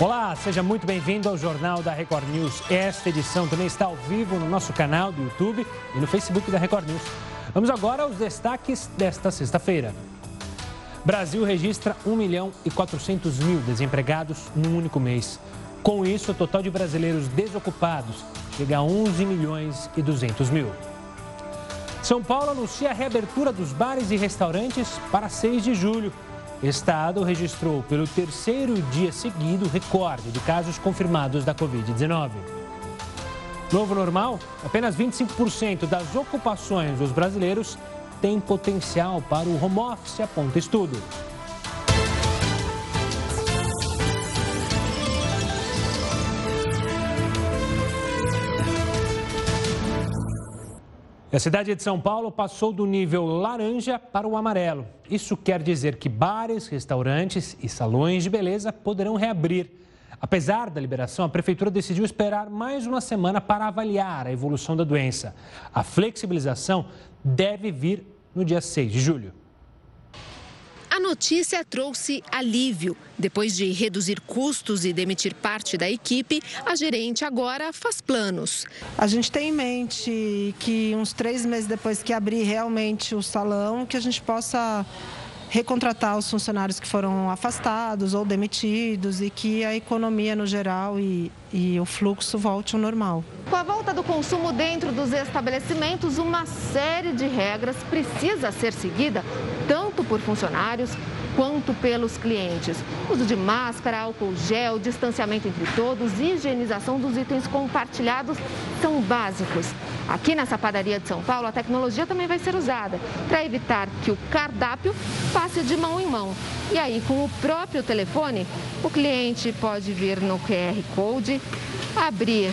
Olá, seja muito bem-vindo ao Jornal da Record News. Esta edição também está ao vivo no nosso canal do YouTube e no Facebook da Record News. Vamos agora aos destaques desta sexta-feira. Brasil registra 1 milhão e 400 mil desempregados num único mês. Com isso, o total de brasileiros desocupados chega a 11 milhões e 200 mil. São Paulo anuncia a reabertura dos bares e restaurantes para 6 de julho. Estado registrou pelo terceiro dia seguido recorde de casos confirmados da Covid-19. Novo normal? Apenas 25% das ocupações dos brasileiros têm potencial para o home office, aponta estudo. A cidade de São Paulo passou do nível laranja para o amarelo. Isso quer dizer que bares, restaurantes e salões de beleza poderão reabrir. Apesar da liberação, a prefeitura decidiu esperar mais uma semana para avaliar a evolução da doença. A flexibilização deve vir no dia 6 de julho. A notícia trouxe alívio. Depois de reduzir custos e demitir parte da equipe, a gerente agora faz planos. A gente tem em mente que uns três meses depois que abrir realmente o salão, que a gente possa recontratar os funcionários que foram afastados ou demitidos e que a economia no geral e, e o fluxo volte ao normal. Com a volta do consumo dentro dos estabelecimentos, uma série de regras precisa ser seguida tanto por funcionários quanto pelos clientes. Uso de máscara, álcool gel, distanciamento entre todos higienização dos itens compartilhados são básicos. Aqui nessa padaria de São Paulo, a tecnologia também vai ser usada para evitar que o cardápio passe de mão em mão. E aí, com o próprio telefone, o cliente pode vir no QR Code, abrir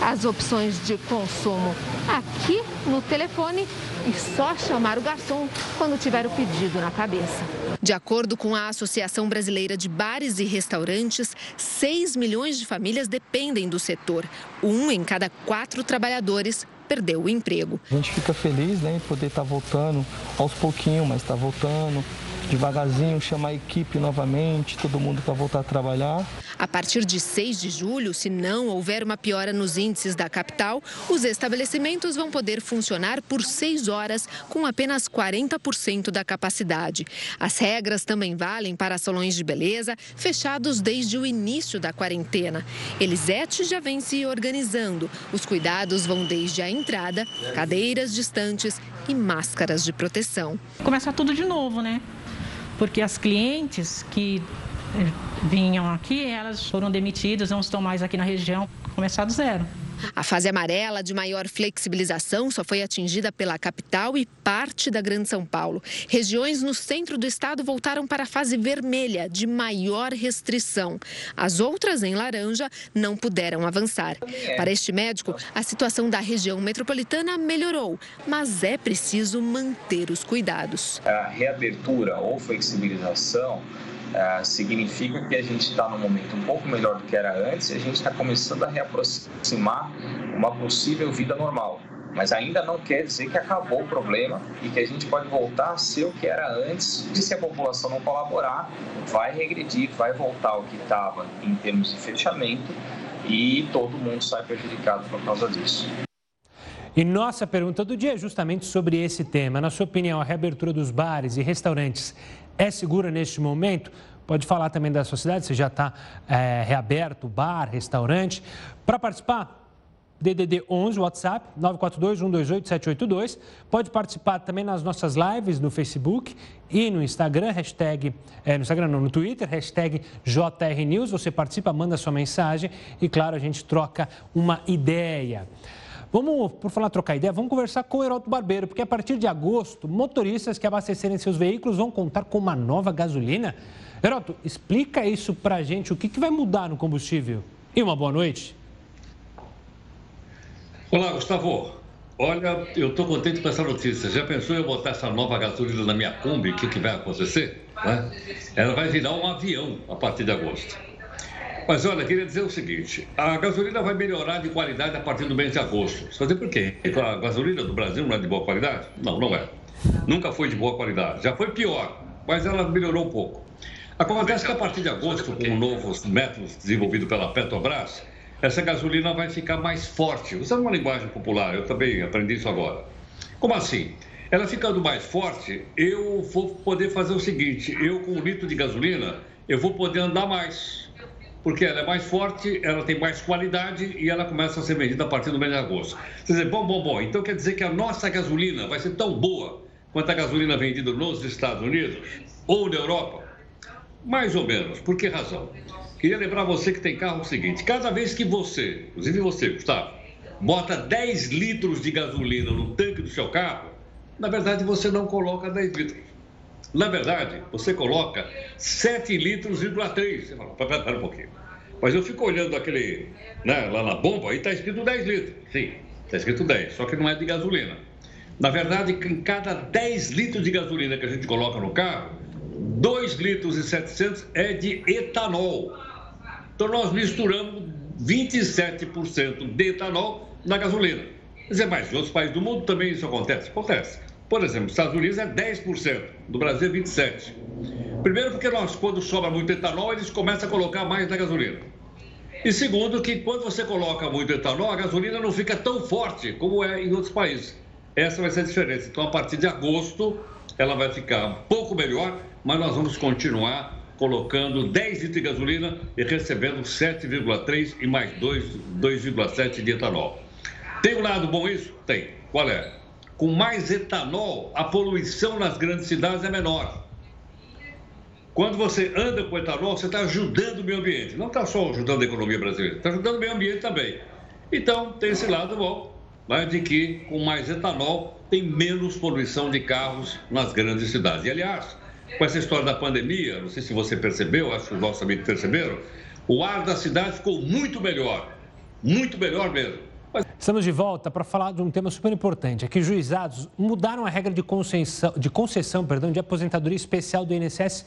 as opções de consumo aqui no telefone e só chamar o garçom quando tiver o pedido na cabeça. De acordo com a Associação Brasileira de Bares e Restaurantes, 6 milhões de famílias dependem do setor. Um em cada quatro trabalhadores perdeu o emprego. A gente fica feliz né, em poder estar tá voltando aos pouquinhos, mas está voltando devagarzinho, chamar a equipe novamente, todo mundo para voltar a trabalhar. A partir de 6 de julho, se não houver uma piora nos índices da capital, os estabelecimentos vão poder funcionar por 6 horas com apenas 40% da capacidade. As regras também valem para salões de beleza fechados desde o início da quarentena. Elisete já vem se organizando. Os cuidados vão desde a entrada, cadeiras distantes e máscaras de proteção. Começar tudo de novo, né? Porque as clientes que eh, vinham aqui, elas foram demitidas, não estão mais aqui na região, começar do zero. A fase amarela de maior flexibilização só foi atingida pela capital e parte da Grande São Paulo. Regiões no centro do estado voltaram para a fase vermelha de maior restrição. As outras, em laranja, não puderam avançar. Para este médico, a situação da região metropolitana melhorou, mas é preciso manter os cuidados. A reabertura ou flexibilização é, significa que a gente está num momento um pouco melhor do que era antes e a gente está começando a reaproximar uma possível vida normal. Mas ainda não quer dizer que acabou o problema e que a gente pode voltar a ser o que era antes e se a população não colaborar, vai regredir, vai voltar ao que estava em termos de fechamento e todo mundo sai prejudicado por causa disso. E nossa pergunta do dia é justamente sobre esse tema. Na sua opinião, a reabertura dos bares e restaurantes é segura neste momento? Pode falar também da sua cidade, se já está é, reaberto, bar, restaurante. Para participar, DDD 11, WhatsApp, 942-128-782. Pode participar também nas nossas lives no Facebook e no Instagram, hashtag, é, no Instagram não, no Twitter, hashtag JRNews. Você participa, manda sua mensagem e, claro, a gente troca uma ideia. Vamos, por falar trocar ideia, vamos conversar com o Heroto Barbeiro, porque a partir de agosto, motoristas que abastecerem seus veículos vão contar com uma nova gasolina. Heroto, explica isso pra gente, o que, que vai mudar no combustível? E uma boa noite. Olá, Gustavo. Olha, eu estou contente com essa notícia. Já pensou eu botar essa nova gasolina na minha Kombi? O que, que vai acontecer? Né? Ela vai virar um avião a partir de agosto. Mas olha, queria dizer o seguinte: a gasolina vai melhorar de qualidade a partir do mês de agosto. Você por quê? A gasolina do Brasil não é de boa qualidade? Não, não é. Nunca foi de boa qualidade. Já foi pior, mas ela melhorou um pouco. Acontece que a partir de agosto, com novos métodos desenvolvidos pela Petrobras, essa gasolina vai ficar mais forte. Usando uma linguagem popular, eu também aprendi isso agora. Como assim? Ela ficando mais forte, eu vou poder fazer o seguinte: eu com um litro de gasolina, eu vou poder andar mais. Porque ela é mais forte, ela tem mais qualidade e ela começa a ser vendida a partir do mês de agosto. Quer dizer, bom, bom, bom. Então quer dizer que a nossa gasolina vai ser tão boa quanto a gasolina vendida nos Estados Unidos ou na Europa? Mais ou menos. Por que razão? Queria lembrar você que tem carro o seguinte: cada vez que você, inclusive você, Gustavo, bota 10 litros de gasolina no tanque do seu carro, na verdade você não coloca 10 litros. Na verdade, você coloca 7 litros, 3. Você fala, pera, um pouquinho. Mas eu fico olhando aquele, né, lá na bomba e está escrito 10 litros. Sim, está escrito 10, só que não é de gasolina. Na verdade, em cada 10 litros de gasolina que a gente coloca no carro, 2 litros e 700 é de etanol. Então nós misturamos 27% de etanol na gasolina. Quer dizer, mas em outros países do mundo também isso acontece? Acontece. Por exemplo, Estados Unidos é 10%, no Brasil é 27%. Primeiro porque nós, quando sobra muito etanol, eles começam a colocar mais na gasolina. E segundo que quando você coloca muito etanol, a gasolina não fica tão forte como é em outros países. Essa vai ser a diferença. Então, a partir de agosto, ela vai ficar um pouco melhor, mas nós vamos continuar colocando 10 litros de gasolina e recebendo 7,3 e mais 2,7 de etanol. Tem um lado bom isso? Tem. Qual é? Com mais etanol, a poluição nas grandes cidades é menor. Quando você anda com etanol, você está ajudando o meio ambiente. Não está só ajudando a economia brasileira, está ajudando o meio ambiente também. Então, tem esse lado bom, né, de que com mais etanol tem menos poluição de carros nas grandes cidades. E, aliás, com essa história da pandemia, não sei se você percebeu, acho que os nossos amigos perceberam, o ar da cidade ficou muito melhor. Muito melhor mesmo. Estamos de volta para falar de um tema super importante. É que juizados mudaram a regra de concessão, de, concessão, perdão, de aposentadoria especial do INSS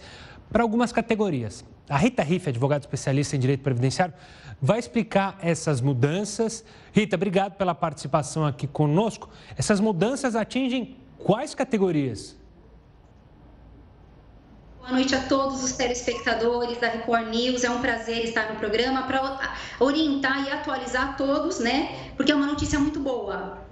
para algumas categorias. A Rita Riff, advogada especialista em direito previdenciário, vai explicar essas mudanças. Rita, obrigado pela participação aqui conosco. Essas mudanças atingem quais categorias? Boa noite a todos os telespectadores da Record News. É um prazer estar no programa para orientar e atualizar todos, né? Porque é uma notícia muito boa.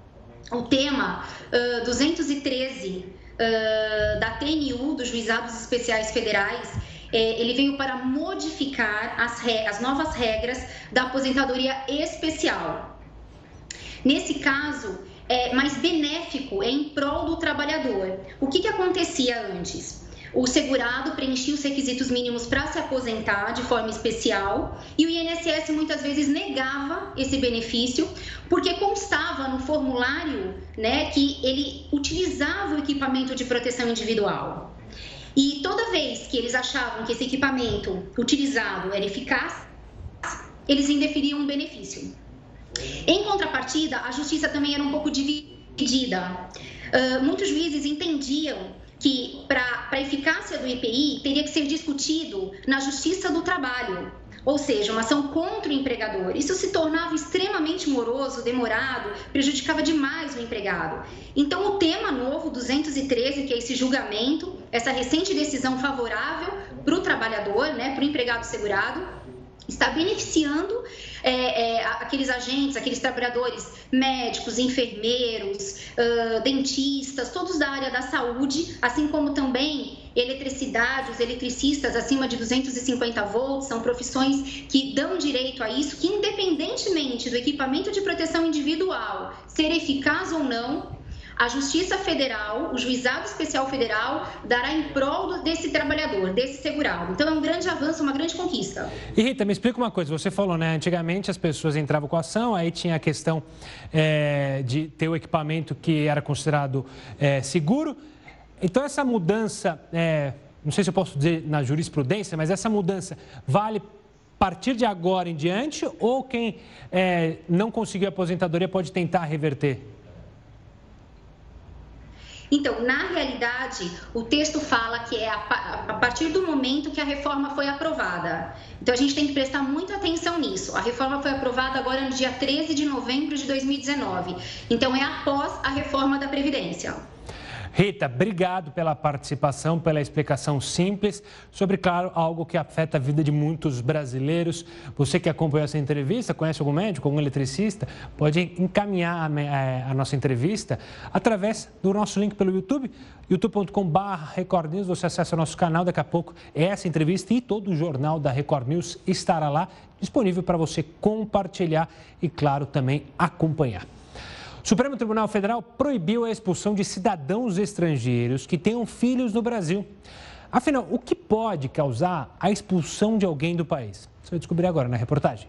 O tema uh, 213 uh, da TNU, dos Juizados Especiais Federais, é, ele veio para modificar as, as novas regras da aposentadoria especial. Nesse caso, é mais benéfico, é em prol do trabalhador. O que, que acontecia antes? O segurado preenchia os requisitos mínimos para se aposentar de forma especial e o INSS muitas vezes negava esse benefício porque constava no formulário né, que ele utilizava o equipamento de proteção individual. E toda vez que eles achavam que esse equipamento utilizado era eficaz, eles indeferiam um benefício. Em contrapartida, a justiça também era um pouco dividida. Uh, muitos juízes entendiam que para a eficácia do IPI teria que ser discutido na Justiça do Trabalho, ou seja, uma ação contra o empregador. Isso se tornava extremamente moroso, demorado, prejudicava demais o empregado. Então, o tema novo 213, que é esse julgamento, essa recente decisão favorável para o trabalhador, né, para o empregado segurado, está beneficiando é, é, aqueles agentes, aqueles trabalhadores médicos, enfermeiros, uh, dentistas, todos da área da saúde, assim como também eletricidade, os eletricistas acima de 250 volts, são profissões que dão direito a isso, que independentemente do equipamento de proteção individual ser eficaz ou não, a Justiça Federal, o Juizado Especial Federal, dará em prol desse trabalhador, desse segurado. Então, é um grande avanço, uma grande conquista. E Rita, me explica uma coisa. Você falou, né? Antigamente as pessoas entravam com a ação, aí tinha a questão é, de ter o equipamento que era considerado é, seguro. Então, essa mudança, é, não sei se eu posso dizer na jurisprudência, mas essa mudança vale partir de agora em diante ou quem é, não conseguiu aposentadoria pode tentar reverter? Então, na realidade, o texto fala que é a, a, partir do momento que a reforma foi aprovada. Então, a gente tem que prestar muita atenção nisso. A reforma foi aprovada agora no dia 13 de novembro de 2019. Então, é após a reforma da Previdência. Rita, obrigado pela participação, pela explicação simples sobre, claro, algo que afeta a vida de muitos brasileiros. Você que acompanhou essa entrevista, conhece algum médico, algum eletricista, pode encaminhar a, é, a nossa entrevista através do nosso link pelo YouTube, youtube.com.br. Você acessa o nosso canal, daqui a pouco essa entrevista e todo o jornal da Record News estará lá disponível para você compartilhar e, claro, também acompanhar. O Supremo Tribunal Federal proibiu a expulsão de cidadãos estrangeiros que tenham filhos no Brasil. Afinal, o que pode causar a expulsão de alguém do país? Você vai descobrir agora na reportagem.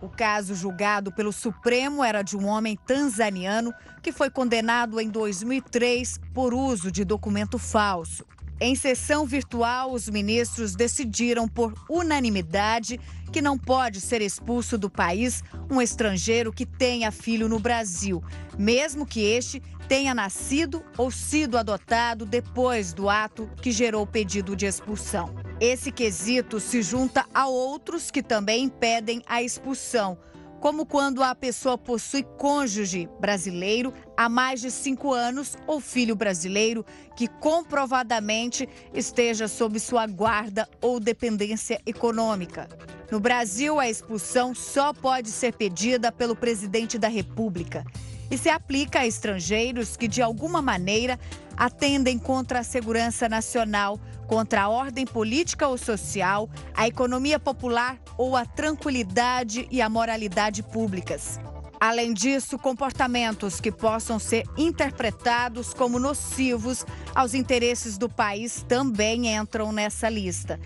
O caso julgado pelo Supremo era de um homem tanzaniano que foi condenado em 2003 por uso de documento falso. Em sessão virtual, os ministros decidiram por unanimidade que não pode ser expulso do país um estrangeiro que tenha filho no Brasil, mesmo que este tenha nascido ou sido adotado depois do ato que gerou o pedido de expulsão. Esse quesito se junta a outros que também impedem a expulsão, como quando a pessoa possui cônjuge brasileiro há mais de cinco anos ou filho brasileiro que comprovadamente esteja sob sua guarda ou dependência econômica. No Brasil, a expulsão só pode ser pedida pelo presidente da República e se aplica a estrangeiros que, de alguma maneira, atendem contra a segurança nacional, contra a ordem política ou social, a economia popular ou a tranquilidade e a moralidade públicas. Além disso, comportamentos que possam ser interpretados como nocivos aos interesses do país também entram nessa lista.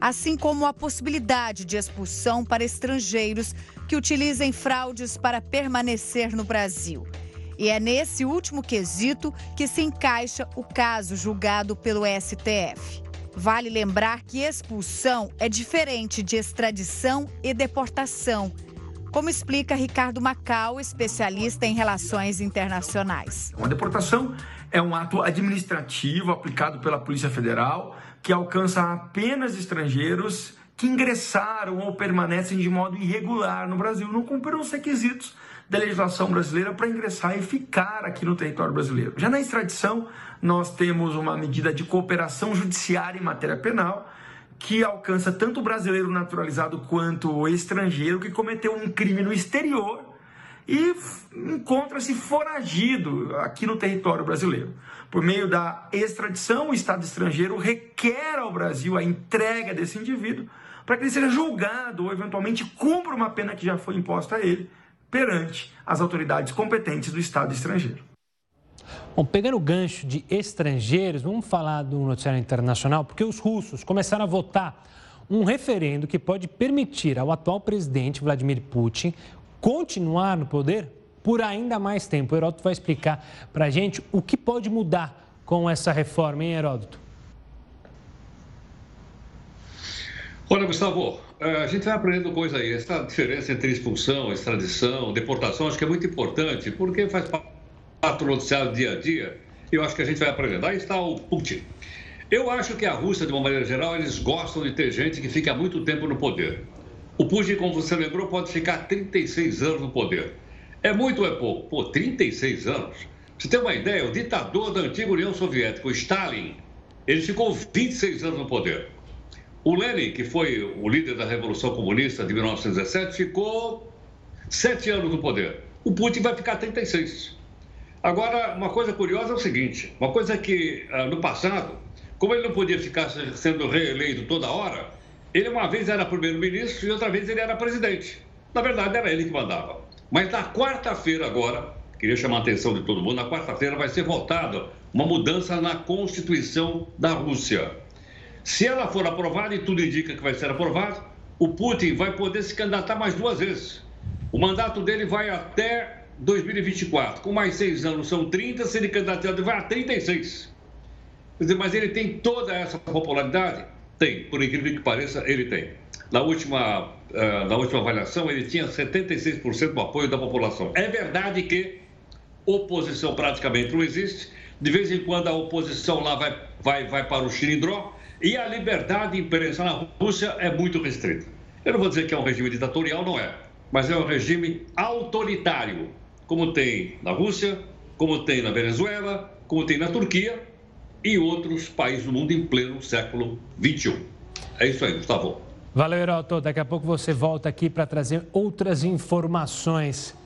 Assim como a possibilidade de expulsão para estrangeiros que utilizem fraudes para permanecer no Brasil. E é nesse último quesito que se encaixa o caso julgado pelo STF. Vale lembrar que expulsão é diferente de extradição e deportação, como explica Ricardo Macau, especialista em relações internacionais. Uma deportação é um ato administrativo aplicado pela Polícia Federal que alcança apenas estrangeiros que ingressaram ou permanecem de modo irregular no Brasil, não cumpriram os requisitos da legislação brasileira para ingressar e ficar aqui no território brasileiro. Já na extradição, nós temos uma medida de cooperação judiciária em matéria penal que alcança tanto o brasileiro naturalizado quanto o estrangeiro que cometeu um crime no exterior e encontra-se foragido aqui no território brasileiro. Por meio da extradição, o Estado estrangeiro requer ao Brasil a entrega desse indivíduo para que ele seja julgado ou eventualmente cumpra uma pena que já foi imposta a ele perante as autoridades competentes do Estado estrangeiro. Bom, pegando o gancho de estrangeiros, vamos falar do noticiário internacional, porque os russos começaram a votar um referendo que pode permitir ao atual presidente Vladimir Putin continuar no poder por ainda mais tempo. O Heródoto vai explicar para a gente o que pode mudar com essa reforma, hein, Heródoto? Olha, Gustavo, eh, a gente vai aprendendo coisa aí. Essa diferença entre expulsão, extradição, deportação, acho que é muito importante, porque faz parte do noticiário dia a dia. E eu acho que a gente vai aprendendo. Aí está o Putin. Eu acho que a Rússia, de uma maneira geral, eles gostam de ter gente que fica muito tempo no poder. O Putin, como você lembrou, pode ficar 36 anos no poder. É muito ou é pouco? Pô, 36 anos. Você tem uma ideia? O ditador da antiga União Soviética, o Stalin, ele ficou 26 anos no poder. O Lenin, que foi o líder da Revolução Comunista de 1917, ficou sete anos no poder. O Putin vai ficar 36. Agora, uma coisa curiosa é o seguinte: uma coisa que ah, no passado, como ele não podia ficar sendo reeleito toda hora, ele uma vez era primeiro-ministro e outra vez ele era presidente. Na verdade, era ele que mandava. Mas na quarta-feira agora, queria chamar a atenção de todo mundo, na quarta-feira vai ser votada uma mudança na Constituição da Rússia. Se ela for aprovada, e tudo indica que vai ser aprovada, o Putin vai poder se candidatar mais duas vezes. O mandato dele vai até 2024. Com mais seis anos são 30, se ele candidatar, vai a 36. Quer dizer, mas ele tem toda essa popularidade? Tem, por incrível que pareça, ele tem. Na última, uh, na última avaliação, ele tinha 76% do apoio da população. É verdade que oposição praticamente não existe. De vez em quando a oposição lá vai, vai, vai para o xilindró e a liberdade de imprensa na Rússia é muito restrita. Eu não vou dizer que é um regime ditatorial, não é, mas é um regime autoritário, como tem na Rússia, como tem na Venezuela, como tem na Turquia e outros países do mundo em pleno século XXI. É isso aí, Gustavo. Valeu, Heraldo. Daqui a pouco você volta aqui para trazer outras informações.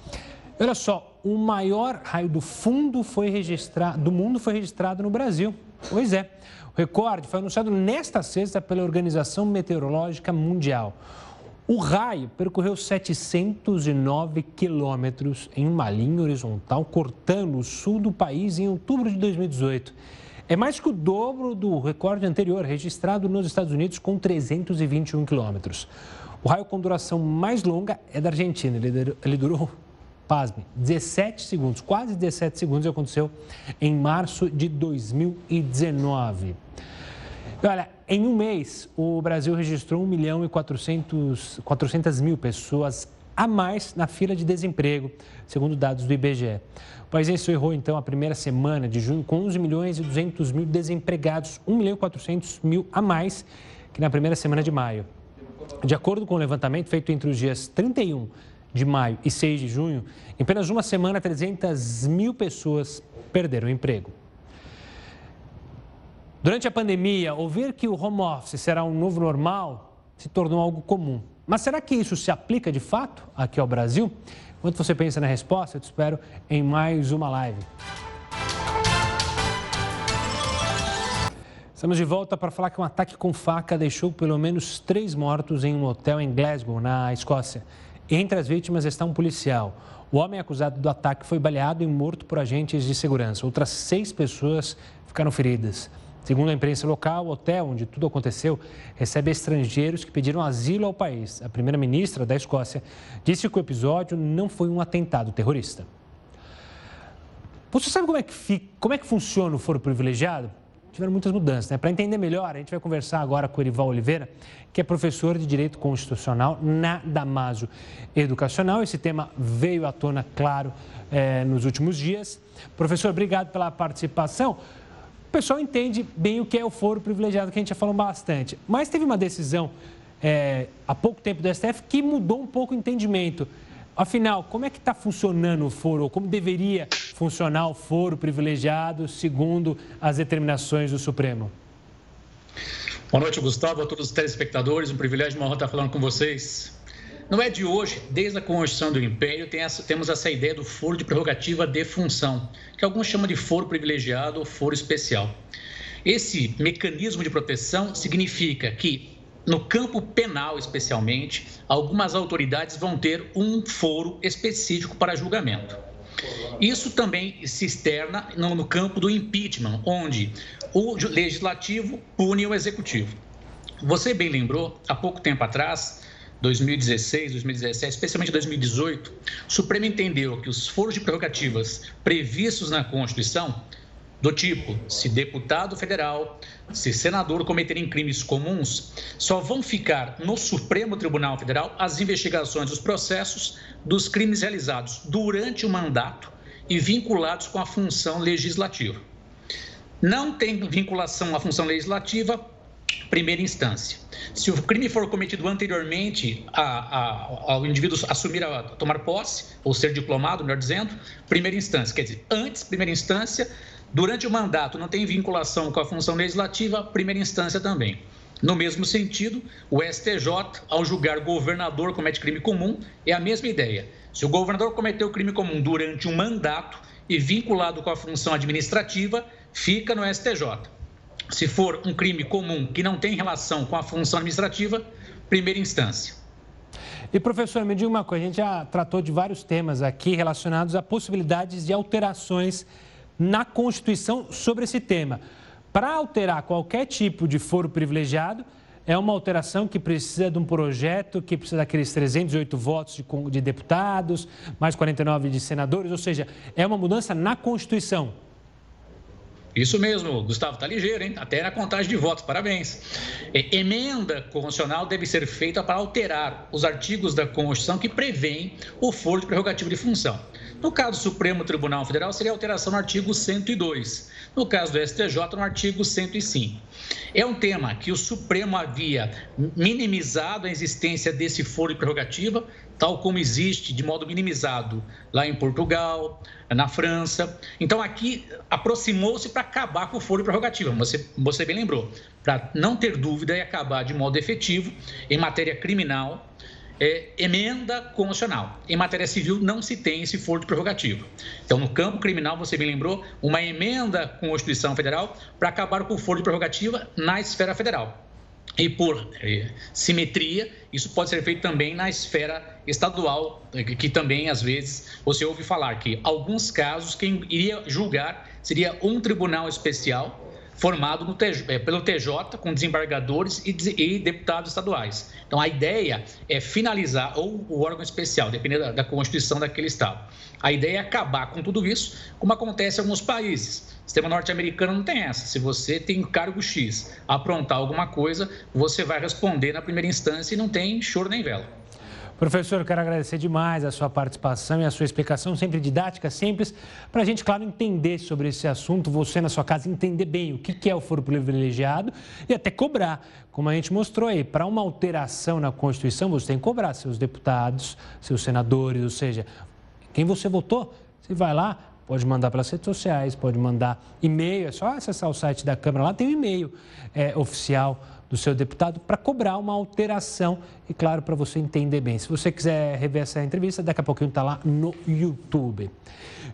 Olha só, o maior raio do fundo foi registrado, do mundo foi registrado no Brasil. Pois é. O recorde foi anunciado nesta sexta pela Organização Meteorológica Mundial. O raio percorreu 709 quilômetros em uma linha horizontal, cortando o sul do país em outubro de 2018. É mais que o dobro do recorde anterior, registrado nos Estados Unidos, com 321 quilômetros. O raio com duração mais longa é da Argentina. Ele durou, pasme, 17 segundos, quase 17 segundos, aconteceu em março de 2019. Olha, em um mês, o Brasil registrou 1 milhão e 400, 400 mil pessoas a mais na fila de desemprego, segundo dados do IBGE. O país encerrou, então, a primeira semana de junho com 11 milhões e 200 mil desempregados, 1 milhão e 400 mil a mais que na primeira semana de maio. De acordo com o levantamento feito entre os dias 31 de maio e 6 de junho, em apenas uma semana, 300 mil pessoas perderam o emprego. Durante a pandemia, ouvir que o home office será um novo normal se tornou algo comum. Mas será que isso se aplica de fato aqui ao Brasil? Enquanto você pensa na resposta, eu te espero em mais uma live. Estamos de volta para falar que um ataque com faca deixou pelo menos três mortos em um hotel em Glasgow, na Escócia. Entre as vítimas está um policial. O homem acusado do ataque foi baleado e morto por agentes de segurança. Outras seis pessoas ficaram feridas. Segundo a imprensa local, o hotel onde tudo aconteceu recebe estrangeiros que pediram asilo ao país. A primeira-ministra da Escócia disse que o episódio não foi um atentado terrorista. Você sabe como é que, fica, como é que funciona o foro privilegiado? Tiveram muitas mudanças, né? Para entender melhor, a gente vai conversar agora com o Erival Oliveira, que é professor de Direito Constitucional na Damaso Educacional. Esse tema veio à tona, claro, é, nos últimos dias. Professor, obrigado pela participação o pessoal entende bem o que é o foro privilegiado, que a gente já falou bastante. Mas teve uma decisão é, há pouco tempo do STF que mudou um pouco o entendimento. Afinal, como é que está funcionando o foro, ou como deveria funcionar o foro privilegiado, segundo as determinações do Supremo? Boa noite, Gustavo, a todos os telespectadores. Um privilégio, uma honra estar falando com vocês. Não é de hoje, desde a Constituição do Império, tem essa, temos essa ideia do foro de prerrogativa de função, que alguns chamam de foro privilegiado ou foro especial. Esse mecanismo de proteção significa que, no campo penal especialmente, algumas autoridades vão ter um foro específico para julgamento. Isso também se externa no, campo do impeachment, onde o legislativo pune o executivo. Você bem lembrou, há pouco tempo atrás, 2016, 2017, especialmente 2018, o Supremo entendeu que os foros de prerrogativas previstos na Constituição, do tipo se deputado federal, se senador cometerem crimes comuns, só vão ficar no Supremo Tribunal Federal as investigações dos processos dos crimes realizados durante o mandato e vinculados com a função legislativa. Não tem vinculação à função legislativa, primeira instância. Se o crime for cometido anteriormente a, a, ao indivíduo assumir a tomar posse, ou ser diplomado, melhor dizendo, primeira instância. Quer dizer, antes, primeira instância, durante o mandato não tem vinculação com a função legislativa, primeira instância também. No mesmo sentido, o STJ, ao julgar governador comete crime comum, é a mesma ideia. Se o governador cometeu crime comum durante um mandato e vinculado com a função administrativa, fica no STJ. Se for um crime comum que não tem relação com a função administrativa, primeira instância. E professor, me diga uma coisa, a gente já tratou de vários temas aqui relacionados a possibilidades de alterações na Constituição sobre esse tema. Para alterar qualquer tipo de foro privilegiado, é uma alteração que precisa de um projeto que precisa daqueles 308 votos de, de deputados, mais 49 de senadores, ou seja, é uma mudança na Constituição. Isso mesmo, Gustavo, está ligeiro, hein? Até na contagem de votos, parabéns. Emenda constitucional deve ser feita para alterar os artigos da Constituição que prevêem o foro de prerrogativa de função. No caso do Supremo Tribunal Federal, seria alteração no artigo 102. No caso do STJ, no artigo 105. É um tema que o Supremo havia minimizado a existência desse foro de prerrogativa, tal como existe de modo minimizado lá em Portugal, na França. Então, aqui aproximou-se para acabar com o foro de prerrogativa, você, você bem lembrou, para não ter dúvida e acabar de modo efetivo em matéria criminal. É, emenda constitucional. Em matéria civil, não se tem esse foro de prerrogativa. Então, no campo criminal, você bem lembrou, uma emenda com a Constituição Federal para acabar com o foro de prerrogativa na esfera federal. E por eh, simetria, isso pode ser feito também na esfera estadual, eh, que também às vezes você ouve falar que alguns casos quem iria julgar seria um tribunal especial formado no, eh, pelo TJ com desembargadores e, e, deputados estaduais. Então a ideia é finalizar ou o órgão especial, dependendo da, da constituição daquele estado. A ideia é acabar com tudo isso, como acontece em alguns países. O sistema norte-americano não tem essa. Se você tem cargo X, aprontar alguma coisa, você vai responder na primeira instância e não tem choro nem vela. Professor, quero agradecer demais a sua participação e a sua explicação, sempre didática, simples, para a gente, claro, entender sobre esse assunto, você na sua casa entender bem o que é o foro privilegiado e até cobrar, como a gente mostrou aí, para uma alteração na Constituição, você tem que cobrar seus deputados, seus senadores, ou seja, quem você votou, você vai lá, Pode mandar pelas redes sociais, pode mandar e-mail, é só acessar o site da Câmara, lá tem o um e-mail é, oficial do seu deputado para cobrar uma alteração e, claro, para você entender bem. Se você quiser rever essa entrevista, daqui a pouquinho está lá no YouTube.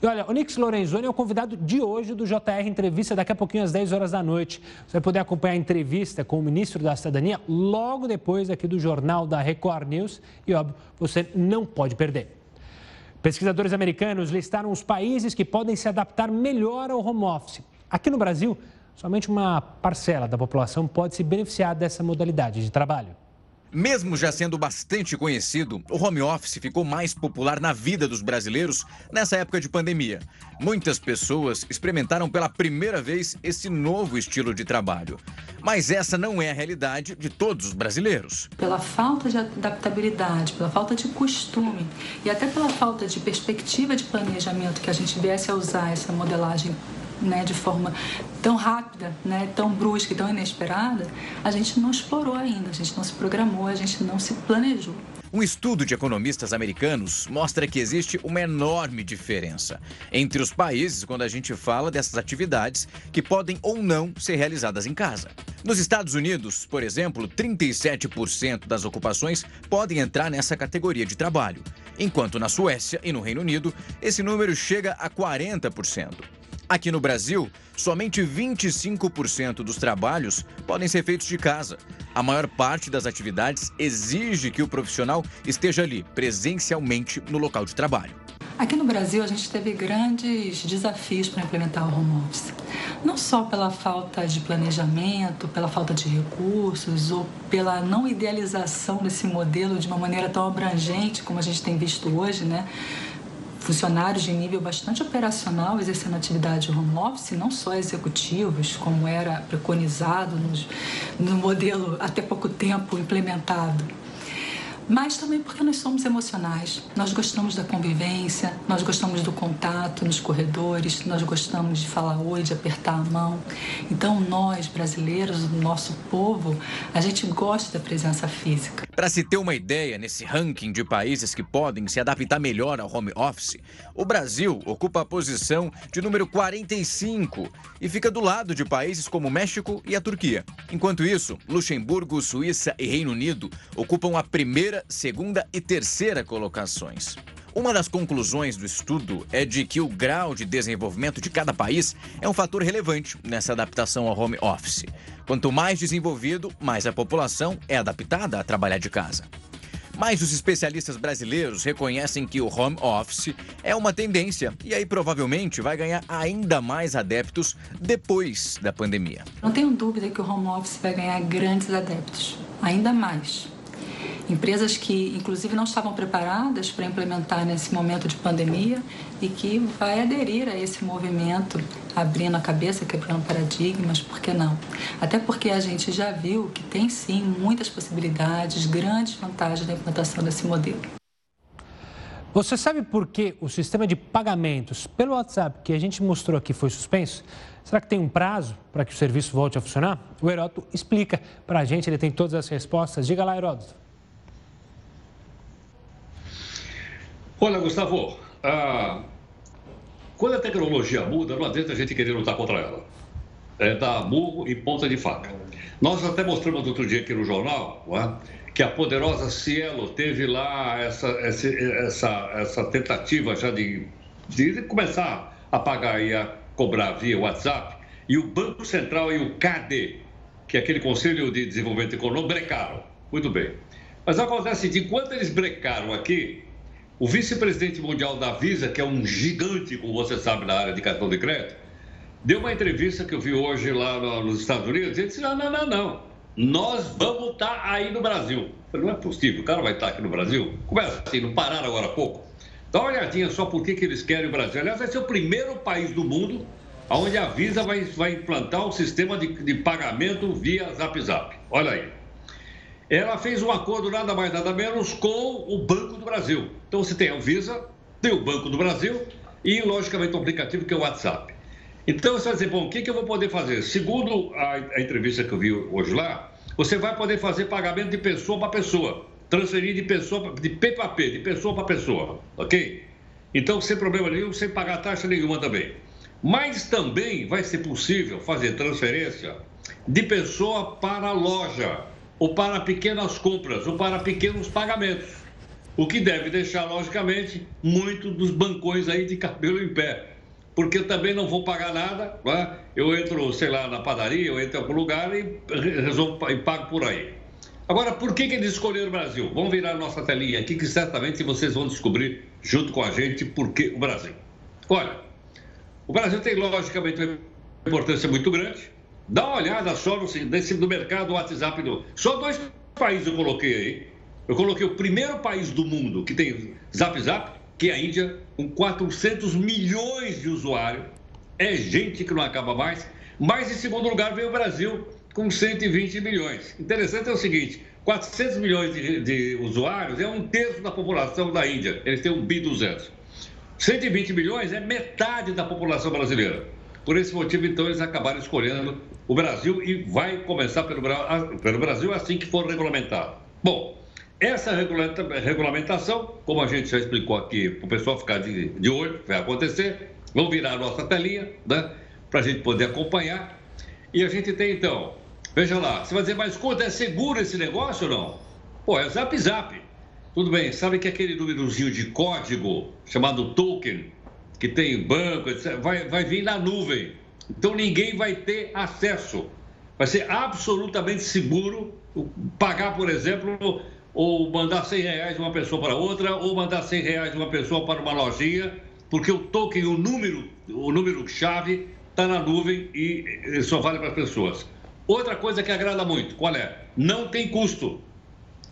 E olha, o Nix Lorenzoni é o convidado de hoje do JR Entrevista, daqui a pouquinho às 10 horas da noite. Você vai poder acompanhar a entrevista com o ministro da Cidadania logo depois aqui do Jornal da Record News e, óbvio, você não pode perder. Pesquisadores americanos listaram os países que podem se adaptar melhor ao home office. Aqui no Brasil, somente uma parcela da população pode se beneficiar dessa modalidade de trabalho. Mesmo já sendo bastante conhecido, o home office ficou mais popular na vida dos brasileiros nessa época de pandemia. Muitas pessoas experimentaram pela primeira vez esse novo estilo de trabalho. Mas essa não é a realidade de todos os brasileiros. Pela falta de adaptabilidade, pela falta de costume e até pela falta de perspectiva de planejamento que a gente viesse a usar essa modelagem né, de forma tão rápida, né, tão brusca e tão inesperada, a gente não explorou ainda, a gente não se programou, a gente não se planejou. Um estudo de economistas americanos mostra que existe uma enorme diferença entre os países quando a gente fala dessas atividades que podem ou não ser realizadas em casa. Nos Estados Unidos, por exemplo, 37% das ocupações podem entrar nessa categoria de trabalho, enquanto na Suécia e no Reino Unido esse número chega a 40%. Aqui no Brasil, somente 25% dos trabalhos podem ser feitos de casa. A maior parte das atividades exige que o profissional esteja ali, presencialmente, no local de trabalho. Aqui no Brasil, a gente teve grandes desafios para implementar o home office. Não só pela falta de planejamento, pela falta de recursos ou pela não idealização desse modelo de uma maneira tão abrangente como a gente tem visto hoje, né? Funcionários de nível bastante operacional exercendo atividade home office, não só executivos, como era preconizado no, no modelo até pouco tempo implementado mas também porque nós somos emocionais. Nós gostamos da convivência, nós gostamos do contato nos corredores, nós gostamos de falar oi, de apertar a mão. Então, nós, brasileiros, o nosso povo, a gente gosta da presença física. Para se ter uma ideia, nesse ranking de países que podem se adaptar melhor ao home office, o Brasil ocupa a posição de número 45 e fica do lado de países como México e a Turquia. Enquanto isso, Luxemburgo, Suíça e Reino Unido ocupam a primeira primeira, segunda e terceira colocações. Uma das conclusões do estudo é de que o grau de desenvolvimento de cada país é um fator relevante nessa adaptação ao home office. Quanto mais desenvolvido, mais a população é adaptada a trabalhar de casa. Mas os especialistas brasileiros reconhecem que o home office é uma tendência e aí provavelmente vai ganhar ainda mais adeptos depois da pandemia. Não tenho dúvida que o home office vai ganhar grandes adeptos, ainda mais. Empresas que, inclusive, não estavam preparadas para implementar nesse momento de pandemia e que vai aderir a esse movimento, abrindo a cabeça, quebrando paradigmas, por que não? Até porque a gente já viu que tem sim muitas possibilidades, grandes vantagens da implantação desse modelo. Você sabe por que o sistema de pagamentos pelo WhatsApp que a gente mostrou aqui foi suspenso? Será que tem um prazo para que o serviço volte a funcionar? O Heródoto explica para a gente, ele tem todas as respostas. Diga lá, Heródoto. Olha, Gustavo, ah, quando a tecnologia muda, não adianta a gente querer lutar contra ela. É dar murro e ponta de faca. Nós até mostramos outro dia aqui no jornal é? que a poderosa Cielo teve lá essa, essa, essa, essa tentativa já de, de começar a pagar e a cobrar via WhatsApp. E o Banco Central e o CAD, que é aquele Conselho de Desenvolvimento Econômico, brecaram. Muito bem. Mas acontece que enquanto eles brecaram aqui, o vice-presidente mundial da Visa, que é um gigante, como você sabe, na área de cartão de crédito, deu uma entrevista que eu vi hoje lá nos Estados Unidos e ele disse: não, não, não, não. Nós vamos estar tá aí no Brasil. Falei, não é possível, o cara vai estar tá aqui no Brasil? Como é assim? Não pararam agora há pouco? Dá uma olhadinha só por que, que eles querem o Brasil. Aliás, vai ser o primeiro país do mundo onde a Visa vai, vai implantar um sistema de, de pagamento via Zap Zap. Olha aí ela fez um acordo nada mais nada menos com o Banco do Brasil. Então você tem a Visa, tem o Banco do Brasil e, logicamente, o aplicativo que é o WhatsApp. Então você vai dizer, bom, o que, que eu vou poder fazer? Segundo a, a entrevista que eu vi hoje lá, você vai poder fazer pagamento de pessoa para pessoa, transferir de pessoa de P para P, de pessoa para pessoa, ok? Então, sem problema nenhum, sem pagar taxa nenhuma também. Mas também vai ser possível fazer transferência de pessoa para loja ou para pequenas compras, ou para pequenos pagamentos. O que deve deixar, logicamente, muito dos bancões aí de cabelo em pé. Porque também não vou pagar nada, é? eu entro, sei lá, na padaria, eu entro em algum lugar e, resolvo, e pago por aí. Agora, por que, que eles escolheram o Brasil? Vamos virar nossa telinha aqui, que certamente vocês vão descobrir junto com a gente por que o Brasil. Olha, o Brasil tem, logicamente, uma importância muito grande Dá uma olhada só no, nesse, no mercado WhatsApp. Do, só dois países eu coloquei aí. Eu coloquei o primeiro país do mundo que tem Zap Zap, que é a Índia, com 400 milhões de usuários. É gente que não acaba mais. Mas em segundo lugar veio o Brasil, com 120 milhões. Interessante é o seguinte: 400 milhões de, de usuários é um terço da população da Índia. Eles têm um bi 200. 120 milhões é metade da população brasileira. Por esse motivo, então, eles acabaram escolhendo o Brasil e vai começar pelo, pelo Brasil assim que for regulamentado. Bom, essa regulamentação, como a gente já explicou aqui, para o pessoal ficar de, de olho, vai acontecer. Vamos virar a nossa telinha, né? Para a gente poder acompanhar. E a gente tem, então, veja lá, você vai dizer, mas quanto é seguro esse negócio ou não? Pô, é zap zap. Tudo bem, sabe que aquele númerozinho de código chamado token, que tem banco, etc., vai, vai vir na nuvem. Então ninguém vai ter acesso. Vai ser absolutamente seguro pagar, por exemplo, ou mandar 100 reais de uma pessoa para outra, ou mandar 100 reais de uma pessoa para uma lojinha, porque o token, o número, o número chave está na nuvem e só vale para as pessoas. Outra coisa que agrada muito, qual é? Não tem custo.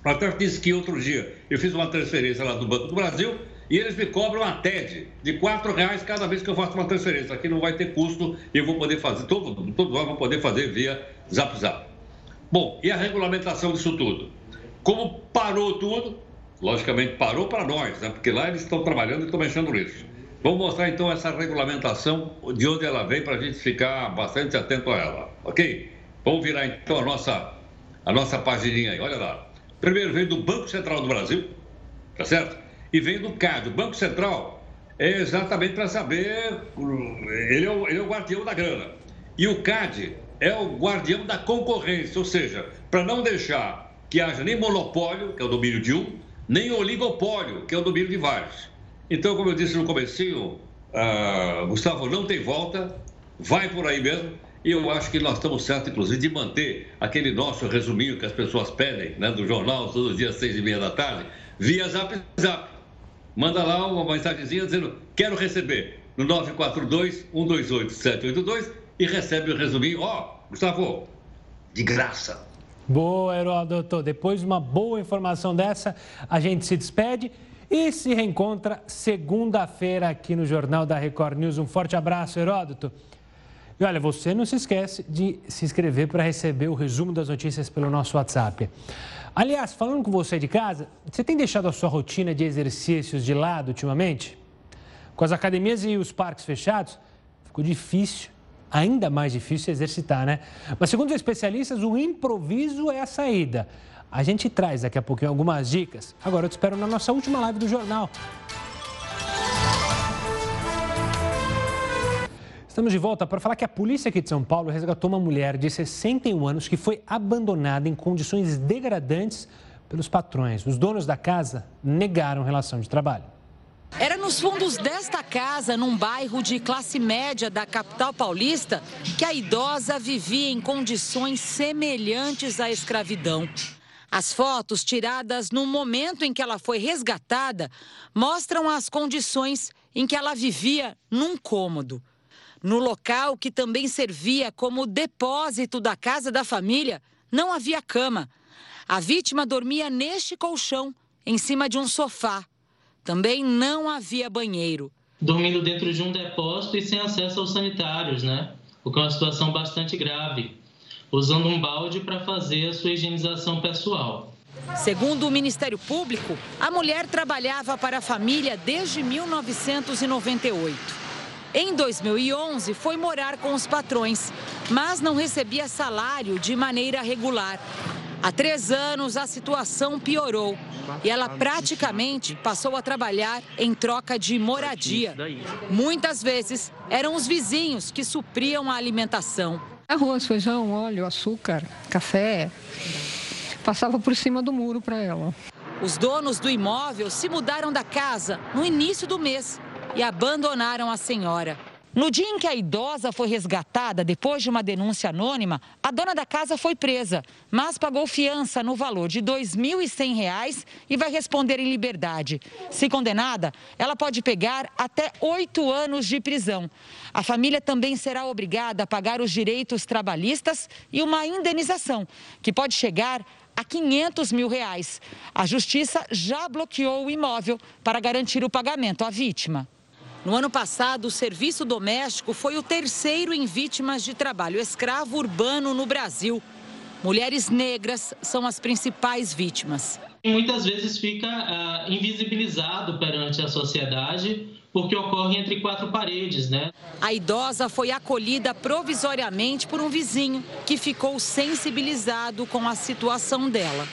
Até disse que outro dia eu fiz uma transferência lá do Banco do Brasil e eles me cobram a TED de R$ reais cada vez que eu faço uma transferência. Aqui não vai ter custo e eu vou poder fazer, todo, todo nós vamos poder fazer via Zap Zap. Bom, e a regulamentação disso tudo? Como parou tudo, logicamente parou para nós, né? porque lá eles estão trabalhando e estão mexendo nisso. Vamos mostrar então essa regulamentação, de onde ela vem, para a gente ficar bastante atento a ela, ok? Vamos virar então a nossa, a nossa pagininha aí, olha lá. Primeiro vem do Banco Central do Brasil, tá certo? E vem do CAD. O Banco Central é exatamente para saber, ele é, o, ele é o guardião da grana. E o CAD é o guardião da concorrência, ou seja, para não deixar que haja nem monopólio, que é o domínio de um, nem oligopólio, que é o domínio de vários. Então, como eu disse no comecinho, uh, Gustavo, não tem volta, vai por aí mesmo. E eu acho que nós estamos certos, inclusive, de manter aquele nosso resuminho que as pessoas pedem, né, do jornal, todos os dias, seis e meia da tarde, via Zap Zap manda lá uma mensagenzinha dizendo quero receber no 942-128-782 e recebe o resuminho. Ó, oh, Gustavo, de graça. Boa, Heródoto. Depois de uma boa informação dessa, a gente se despede e se reencontra segunda-feira aqui no Jornal da Record News. Um forte abraço, Heródoto. E olha, você não se esquece de se inscrever para receber o resumo das notícias pelo nosso WhatsApp. Aliás, falando com você de casa, você tem deixado a sua rotina de exercícios de lado ultimamente? Com as academias e os parques fechados, ficou difícil, ainda mais difícil exercitar, né? Mas segundo os especialistas, o improviso é a saída. A gente traz daqui a pouquinho algumas dicas. Agora eu te espero na nossa última live do jornal. Estamos de volta para falar que a polícia aqui de São Paulo resgatou uma mulher de 61 anos que foi abandonada em condições degradantes pelos patrões. Os donos da casa negaram relação de trabalho. Era nos fundos desta casa, num bairro de classe média da capital paulista, que a idosa vivia em condições semelhantes à escravidão. As fotos tiradas no momento em que ela foi resgatada mostram as condições em que ela vivia num cômodo. No local que também servia como depósito da casa da família, não havia cama. A vítima dormia neste colchão, em cima de um sofá. Também não havia banheiro. Dormindo dentro de um depósito e sem acesso aos sanitários, né? O que é uma situação bastante grave. Usando um balde para fazer a sua higienização pessoal. Segundo o Ministério Público, a mulher trabalhava para a família desde 1998. Em 2011, foi morar com os patrões, mas não recebia salário de maneira regular. Há três anos, a situação piorou e ela praticamente passou a trabalhar em troca de moradia. Muitas vezes, eram os vizinhos que supriam a alimentação. Arroz, feijão, óleo, açúcar, café. Passava por cima do muro para ela. Os donos do imóvel se mudaram da casa no início do mês e abandonaram a senhora. No dia em que a idosa foi resgatada, depois de uma denúncia anônima, a dona da casa foi presa, mas pagou fiança no valor de R$ 2.100 e vai responder em liberdade. Se condenada, ela pode pegar até oito anos de prisão. A família também será obrigada a pagar os direitos trabalhistas e uma indenização, que pode chegar a 500 mil reais. A justiça já bloqueou o imóvel para garantir o pagamento à vítima. No ano passado, o serviço doméstico foi o terceiro em vítimas de trabalho escravo urbano no Brasil. Mulheres negras são as principais vítimas. Muitas vezes fica uh, invisibilizado perante a sociedade porque ocorre entre quatro paredes, né? A idosa foi acolhida provisoriamente por um vizinho que ficou sensibilizado com a situação dela.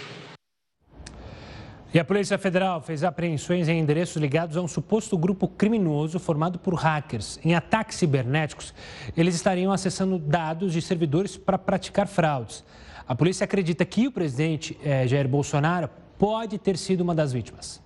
E a Polícia Federal fez apreensões em endereços ligados a um suposto grupo criminoso formado por hackers. Em ataques cibernéticos, eles estariam acessando dados de servidores para praticar fraudes. A polícia acredita que o presidente eh, Jair Bolsonaro pode ter sido uma das vítimas.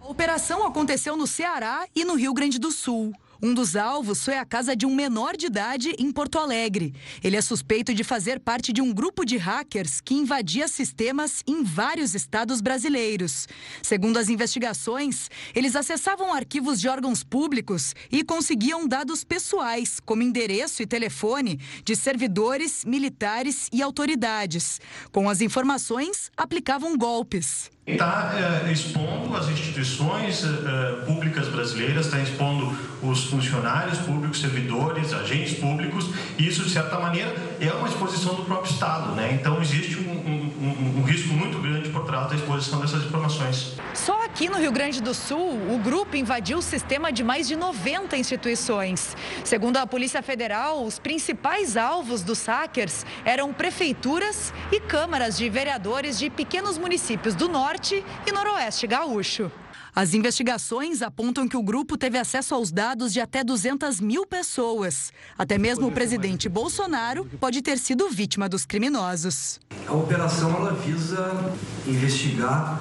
A operação aconteceu no Ceará e no Rio Grande do Sul. Um dos alvos foi a casa de um menor de idade em Porto Alegre. Ele é suspeito de fazer parte de um grupo de hackers que invadia sistemas em vários estados brasileiros. Segundo as investigações, eles acessavam arquivos de órgãos públicos e conseguiam dados pessoais, como endereço e telefone, de servidores, militares e autoridades. Com as informações, aplicavam golpes está é, expondo as instituições é, públicas brasileiras, está expondo os funcionários públicos, servidores, agentes públicos, e isso, de certa maneira, é uma exposição do próprio Estado. Né? Então, existe um, um, um, um risco muito grande por trás da exposição dessas informações. Só aqui no Rio Grande do Sul, o grupo invadiu o sistema de mais de 90 instituições. Segundo a Polícia Federal, os principais alvos dos hackers eram prefeituras e câmaras de vereadores de pequenos municípios do norte Norte e Noroeste Gaúcho. As investigações apontam que o grupo teve acesso aos dados de até 200 mil pessoas. Até mesmo o presidente Bolsonaro pode ter sido vítima dos criminosos. A operação ela visa investigar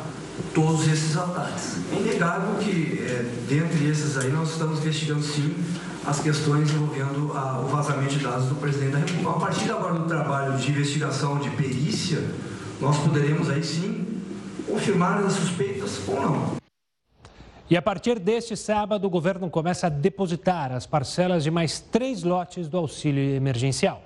todos esses ataques. É inegável que, é, dentre esses aí, nós estamos investigando sim as questões envolvendo a, o vazamento de dados do presidente da República. A partir agora do trabalho de investigação de perícia, nós poderemos aí sim confirmar as suspeitas ou não. E a partir deste sábado, o governo começa a depositar as parcelas de mais três lotes do auxílio emergencial.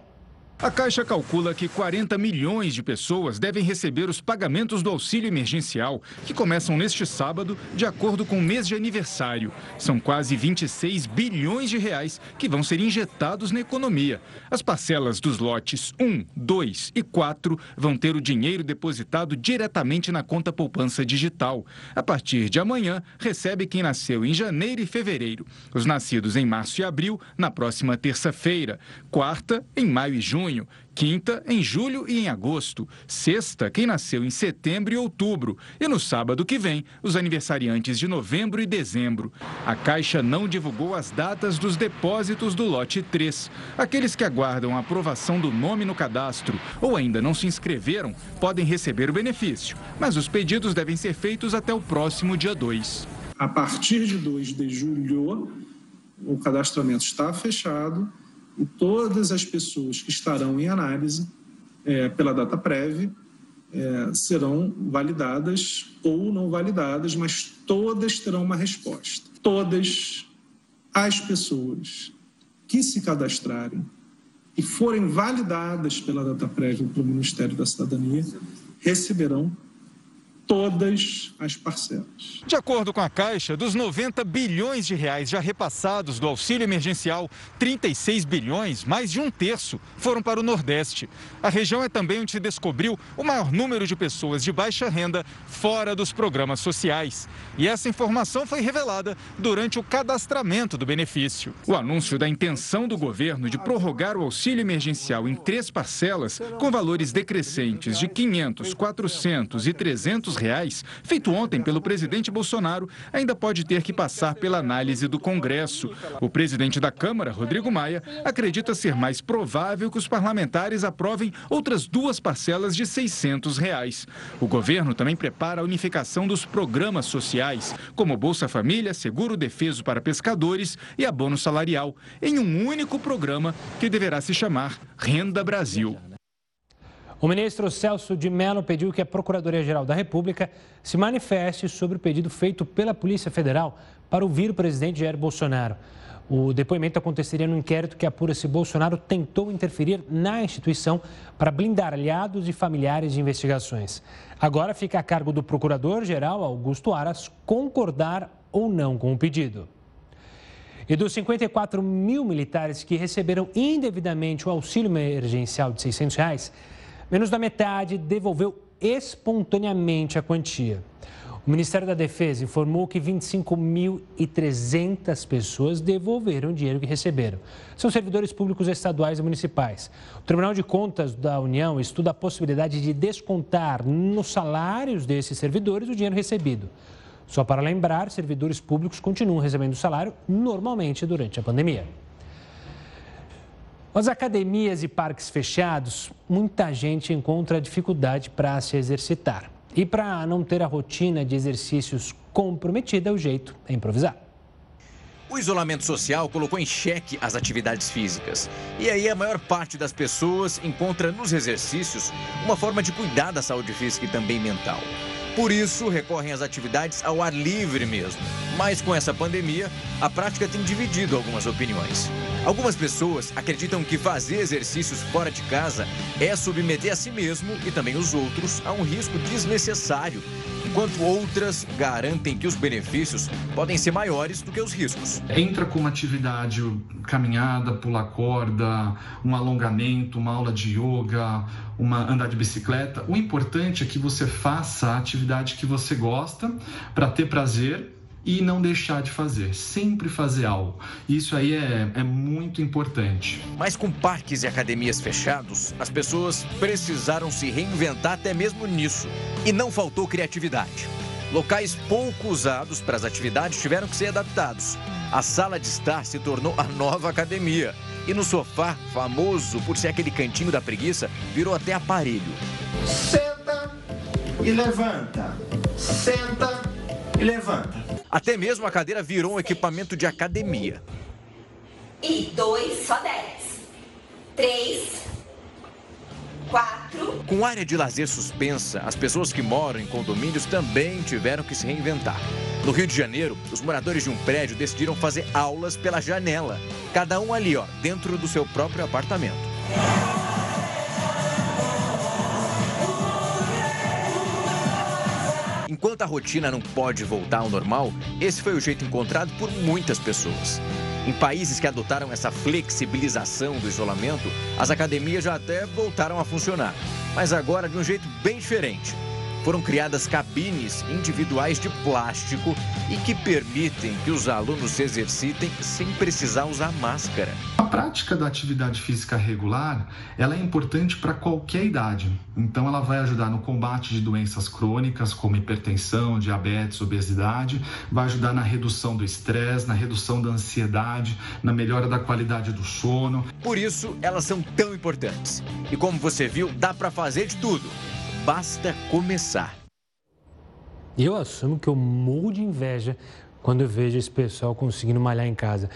A Caixa calcula que 40 milhões de pessoas devem receber os pagamentos do auxílio emergencial, que começam neste sábado, de acordo com o mês de aniversário. São quase 26 bilhões de reais que vão ser injetados na economia. As parcelas dos lotes 1, 2 e 4 vão ter o dinheiro depositado diretamente na conta poupança digital. A partir de amanhã, recebe quem nasceu em janeiro e fevereiro. Os nascidos em março e abril, na próxima terça-feira. Quarta, em maio e junho junho, quinta em julho e em agosto, sexta quem nasceu em setembro e outubro e no sábado que vem os aniversariantes de novembro e dezembro. A Caixa não divulgou as datas dos depósitos do lote 3. Aqueles que aguardam a aprovação do nome no cadastro ou ainda não se inscreveram podem receber o benefício, mas os pedidos devem ser feitos até o próximo dia 2. A partir de 2 de julho, o cadastramento está fechado e todas as pessoas que estarão em análise é, pela data prévia é, serão validadas ou não validadas, mas todas terão uma resposta. Todas as pessoas que se cadastrarem e forem validadas pela data prévia pelo Ministério da Cidadania receberão todas as parcelas. De acordo com a Caixa, dos 90 bilhões de reais já repassados do auxílio emergencial, 36 bilhões, mais de um terço, foram para o Nordeste. A região é também onde se descobriu o maior número de pessoas de baixa renda fora dos programas sociais. E essa informação foi revelada durante o cadastramento do benefício. O anúncio da intenção do governo de prorrogar o auxílio emergencial em três parcelas, com valores decrescentes de 500, 400 e 300 reais, feito ontem pelo presidente Bolsonaro, ainda pode ter que passar pela análise do Congresso. O presidente da Câmara, Rodrigo Maia, acredita ser mais provável que os parlamentares aprovem outras duas parcelas de 600 reais. O governo também prepara a unificação dos programas sociais, como Bolsa Família, Seguro Defeso para Pescadores e Abono Salarial, em um único programa que deverá se chamar Renda Brasil. O ministro Celso de Mello pediu que a Procuradoria-Geral da República se manifeste sobre o pedido feito pela Polícia Federal para ouvir o presidente Jair Bolsonaro. O depoimento aconteceria no inquérito que apura se Bolsonaro tentou interferir na instituição para blindar aliados e familiares de investigações. Agora fica a cargo do procurador-geral Augusto Aras concordar ou não com o pedido. E dos 54 mil militares que receberam indevidamente o auxílio emergencial de 600 reais, Menos da metade devolveu espontaneamente a quantia. O Ministério da Defesa informou que 25.300 pessoas devolveram o dinheiro que receberam. São servidores públicos estaduais e municipais. O Tribunal de Contas da União estuda a possibilidade de descontar nos salários desses servidores o dinheiro recebido. Só para lembrar, servidores públicos continuam recebendo salário normalmente durante a pandemia. As academias e parques fechados, muita gente encontra dificuldade para se exercitar. E para não ter a rotina de exercícios comprometida, o jeito é improvisar. O isolamento social colocou em xeque as atividades físicas. E aí a maior parte das pessoas encontra nos exercícios uma forma de cuidar da saúde física e também mental. Por isso, recorrem às atividades ao ar livre mesmo. Mas com essa pandemia, a prática tem dividido algumas opiniões. Algumas pessoas acreditam que fazer exercícios fora de casa é submeter a si mesmo e também os outros a um risco desnecessário, enquanto outras garantem que os benefícios podem ser maiores do que os riscos. Entra com uma atividade, caminhada, pular corda, um alongamento, uma aula de yoga, uma andar de bicicleta. O importante é que você faça a atividade que você gosta para ter prazer e não deixar de fazer, sempre fazer algo. Isso aí é, é muito importante. Mas com parques e academias fechados, as pessoas precisaram se reinventar até mesmo nisso. E não faltou criatividade. Locais pouco usados para as atividades tiveram que ser adaptados. A sala de estar se tornou a nova academia. E no sofá, famoso por ser aquele cantinho da preguiça, virou até aparelho. Senta e levanta. Senta e levanta. Até mesmo a cadeira virou um equipamento de academia. E dois, só dez. Três, quatro. Com área de lazer suspensa, as pessoas que moram em condomínios também tiveram que se reinventar. No Rio de Janeiro, os moradores de um prédio decidiram fazer aulas pela janela. Cada um ali, ó, dentro do seu próprio apartamento. Enquanto a rotina não pode voltar ao normal, esse foi o jeito encontrado por muitas pessoas. Em países que adotaram essa flexibilização do isolamento, as academias já até voltaram a funcionar, mas agora de um jeito bem diferente foram criadas cabines individuais de plástico e que permitem que os alunos se exercitem sem precisar usar máscara. A prática da atividade física regular, ela é importante para qualquer idade. Então ela vai ajudar no combate de doenças crônicas como hipertensão, diabetes, obesidade, vai ajudar na redução do estresse, na redução da ansiedade, na melhora da qualidade do sono. Por isso, elas são tão importantes. E como você viu, dá para fazer de tudo basta começar. Eu assumo que eu morro de inveja quando eu vejo esse pessoal conseguindo malhar em casa.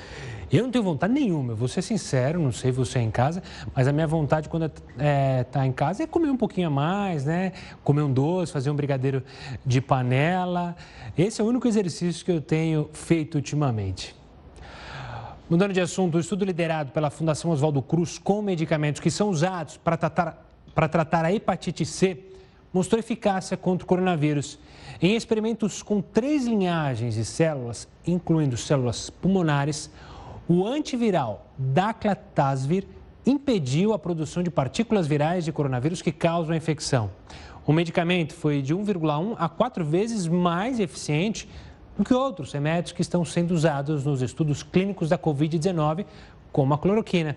Eu não tenho vontade nenhuma, eu vou ser sincero, não sei você em casa, mas a minha vontade quando está é, tá em casa é comer um pouquinho a mais, né? Comer um doce, fazer um brigadeiro de panela. Esse é o único exercício que eu tenho feito ultimamente. Mudando de assunto, o estudo liderado pela Fundação Oswaldo Cruz com medicamentos que são usados para tratar, para tratar a hepatite C mostrou eficácia contra o coronavírus. Em experimentos com três linhagens de células, incluindo células pulmonares, o antiviral Daclatasvir impediu a produção de partículas virais de coronavírus que causam a infecção. O medicamento foi de 1,1 a 4 vezes mais eficiente do que outros remédios que estão sendo usados nos estudos clínicos da Covid-19, como a cloroquina.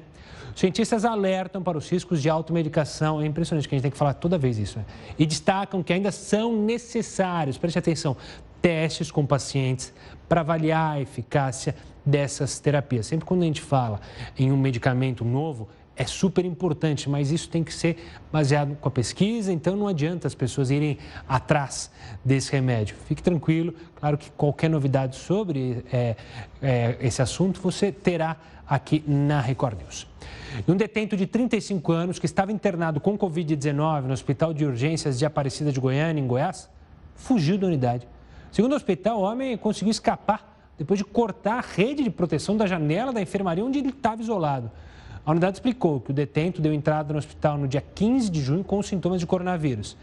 Cientistas alertam para os riscos de automedicação. É impressionante que a gente tem que falar toda vez isso. Né? E destacam que ainda são necessários, preste atenção, testes com pacientes para avaliar a eficácia dessas terapias. Sempre quando a gente fala em um medicamento novo, é super importante, mas isso tem que ser baseado com a pesquisa, então não adianta as pessoas irem atrás desse remédio. Fique tranquilo, claro que qualquer novidade sobre é, é, esse assunto você terá aqui na Record News. Um detento de 35 anos que estava internado com Covid-19 no Hospital de Urgências de Aparecida de Goiânia, em Goiás, fugiu da unidade. Segundo o hospital, o homem conseguiu escapar depois de cortar a rede de proteção da janela da enfermaria onde ele estava isolado. A unidade explicou que o detento deu entrada no hospital no dia 15 de junho com sintomas de coronavírus.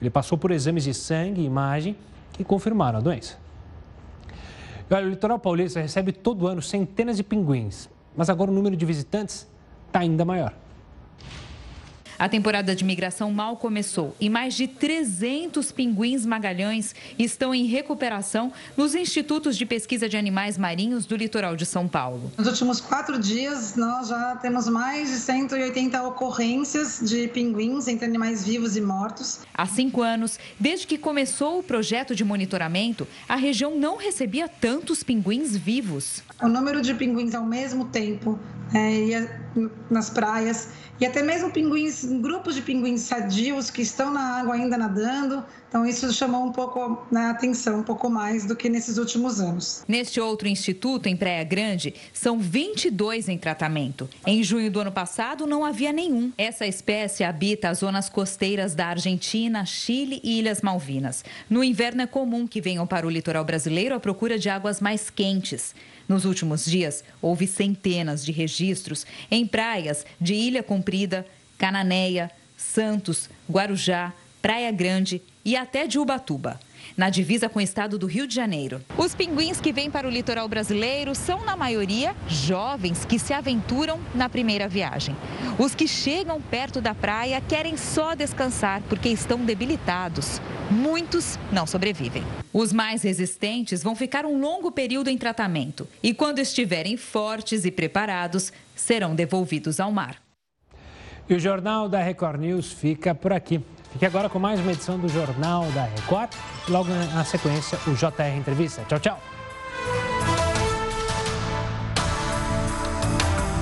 Ele passou por exames de sangue e imagem que confirmaram a doença. Olha, o litoral paulista recebe todo ano centenas de pinguins, mas agora o número de visitantes está ainda maior. A temporada de migração mal começou e mais de 300 pinguins magalhães estão em recuperação nos institutos de pesquisa de animais marinhos do litoral de São Paulo. Nos últimos quatro dias, nós já temos mais de 180 ocorrências de pinguins entre animais vivos e mortos. Há cinco anos, desde que começou o projeto de monitoramento, a região não recebia tantos pinguins vivos. O número de pinguins ao mesmo tempo é, nas praias e até mesmo pinguins, grupos de pinguins sadios que estão na água ainda nadando. Então, isso chamou um pouco né, a atenção, um pouco mais do que nesses últimos anos. Neste outro instituto, em Praia Grande, são 22 em tratamento. Em junho do ano passado, não havia nenhum. Essa espécie habita as zonas costeiras da Argentina, Chile e Ilhas Malvinas. No inverno, é comum que venham para o litoral brasileiro à procura de águas mais quentes. Nos últimos dias, houve centenas de registros em praias de Ilha Comprida, Cananéia, Santos, Guarujá, Praia Grande e até de Ubatuba na divisa com o estado do Rio de Janeiro. Os pinguins que vêm para o litoral brasileiro são, na maioria, jovens que se aventuram na primeira viagem. Os que chegam perto da praia querem só descansar porque estão debilitados. Muitos não sobrevivem. Os mais resistentes vão ficar um longo período em tratamento e, quando estiverem fortes e preparados, serão devolvidos ao mar. E o Jornal da Record News fica por aqui. Fique agora com mais uma edição do Jornal da Record. Logo na sequência, o JR Entrevista. Tchau, tchau.